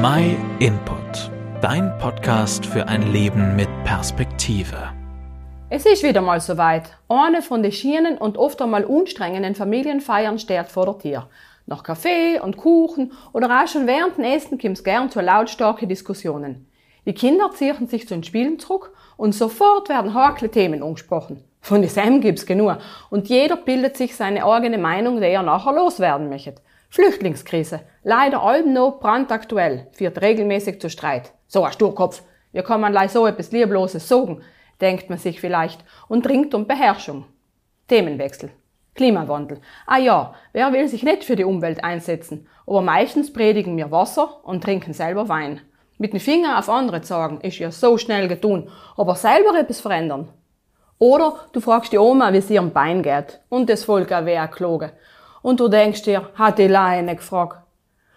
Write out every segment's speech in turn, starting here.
My Input, dein Podcast für ein Leben mit Perspektive. Es ist wieder mal soweit. Eine von den schienen und oft einmal unstrengenden Familienfeiern steht vor der Tür. Nach Kaffee und Kuchen oder auch schon während dem Essen kommt's gern zu lautstarken Diskussionen. Die Kinder ziehen sich zu den Spielen zurück und sofort werden hakle Themen angesprochen. Von diesem gibt's genug und jeder bildet sich seine eigene Meinung, die er nachher loswerden möchte. Flüchtlingskrise, leider allem noch brandaktuell, führt regelmäßig zu Streit. So ein Sturkopf, wie kann man so etwas Liebloses sagen, denkt man sich vielleicht und dringt um Beherrschung. Themenwechsel. Klimawandel. Ah ja, wer will sich nicht für die Umwelt einsetzen? Aber meistens predigen wir Wasser und trinken selber Wein. Mit den Finger auf andere sagen, ist ja so schnell getun, aber selber etwas verändern. Oder du fragst die Oma, wie es ihrem Bein geht, und das Volk auch wer gelogen. Und du denkst dir, hat die Leine gefragt.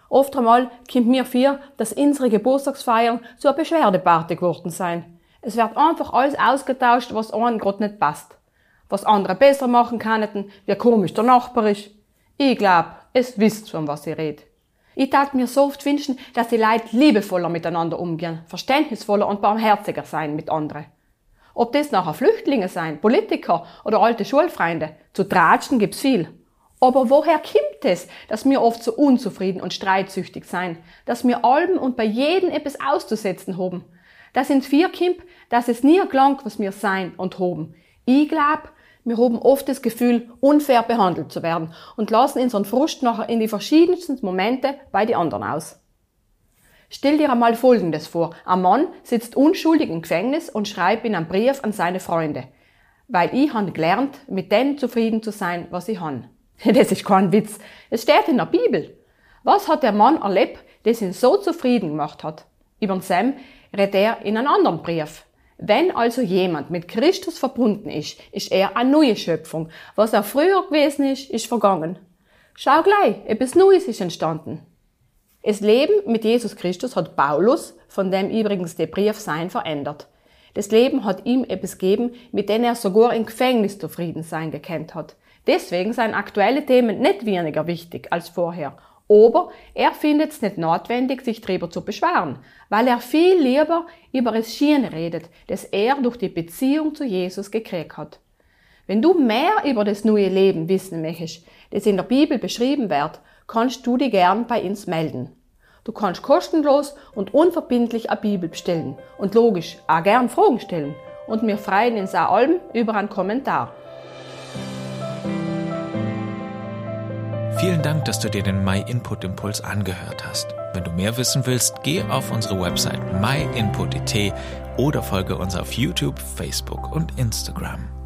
Oft einmal kommt mir vor, dass unsere Geburtstagsfeiern zu einer Beschwerdeparty geworden sein. Es wird einfach alles ausgetauscht, was einem gerade nicht passt. Was andere besser machen könnten, wie komisch der Nachbar ist. Ich glaub, es wisst von was ich red. Ich tat mir so oft wünschen, dass die Leute liebevoller miteinander umgehen, verständnisvoller und barmherziger sein mit anderen. Ob das nachher Flüchtlinge sein, Politiker oder alte Schulfreunde, zu tratschen gibt's viel. Aber woher kommt es, dass wir oft so unzufrieden und streitsüchtig sein, dass wir allem und bei jedem etwas auszusetzen haben? Das sind vier Kimp, dass es nie gelangt, was wir sein und haben. Ich glaub, wir haben oft das Gefühl, unfair behandelt zu werden und lassen unseren Frust nachher in die verschiedensten Momente bei den anderen aus. Stell dir einmal Folgendes vor. Ein Mann sitzt unschuldig im Gefängnis und schreibt in einem Brief an seine Freunde. Weil ich han gelernt, mit dem zufrieden zu sein, was ich han. Das ist kein Witz. Es steht in der Bibel. Was hat der Mann erlebt, das ihn so zufrieden gemacht hat? Über Sam redet er in einem anderen Brief. Wenn also jemand mit Christus verbunden ist, ist er eine neue Schöpfung. Was er früher gewesen ist, ist vergangen. Schau gleich, etwas Neues ist entstanden. Das Leben mit Jesus Christus hat Paulus, von dem übrigens der Brief sein, verändert. Das Leben hat ihm etwas gegeben, mit dem er sogar im Gefängnis zufrieden sein gekannt hat. Deswegen seien aktuelle Themen nicht weniger wichtig als vorher. Aber er findet es nicht notwendig, sich darüber zu beschweren, weil er viel lieber über das Schiene redet, das er durch die Beziehung zu Jesus gekriegt hat. Wenn du mehr über das neue Leben wissen möchtest, das in der Bibel beschrieben wird, kannst du dich gern bei uns melden. Du kannst kostenlos und unverbindlich eine Bibel bestellen und logisch auch gern Fragen stellen. Und wir freuen uns auch allem über einen Kommentar. Vielen Dank, dass du dir den My Input Impuls angehört hast. Wenn du mehr wissen willst, geh auf unsere Website myinput.it oder folge uns auf YouTube, Facebook und Instagram.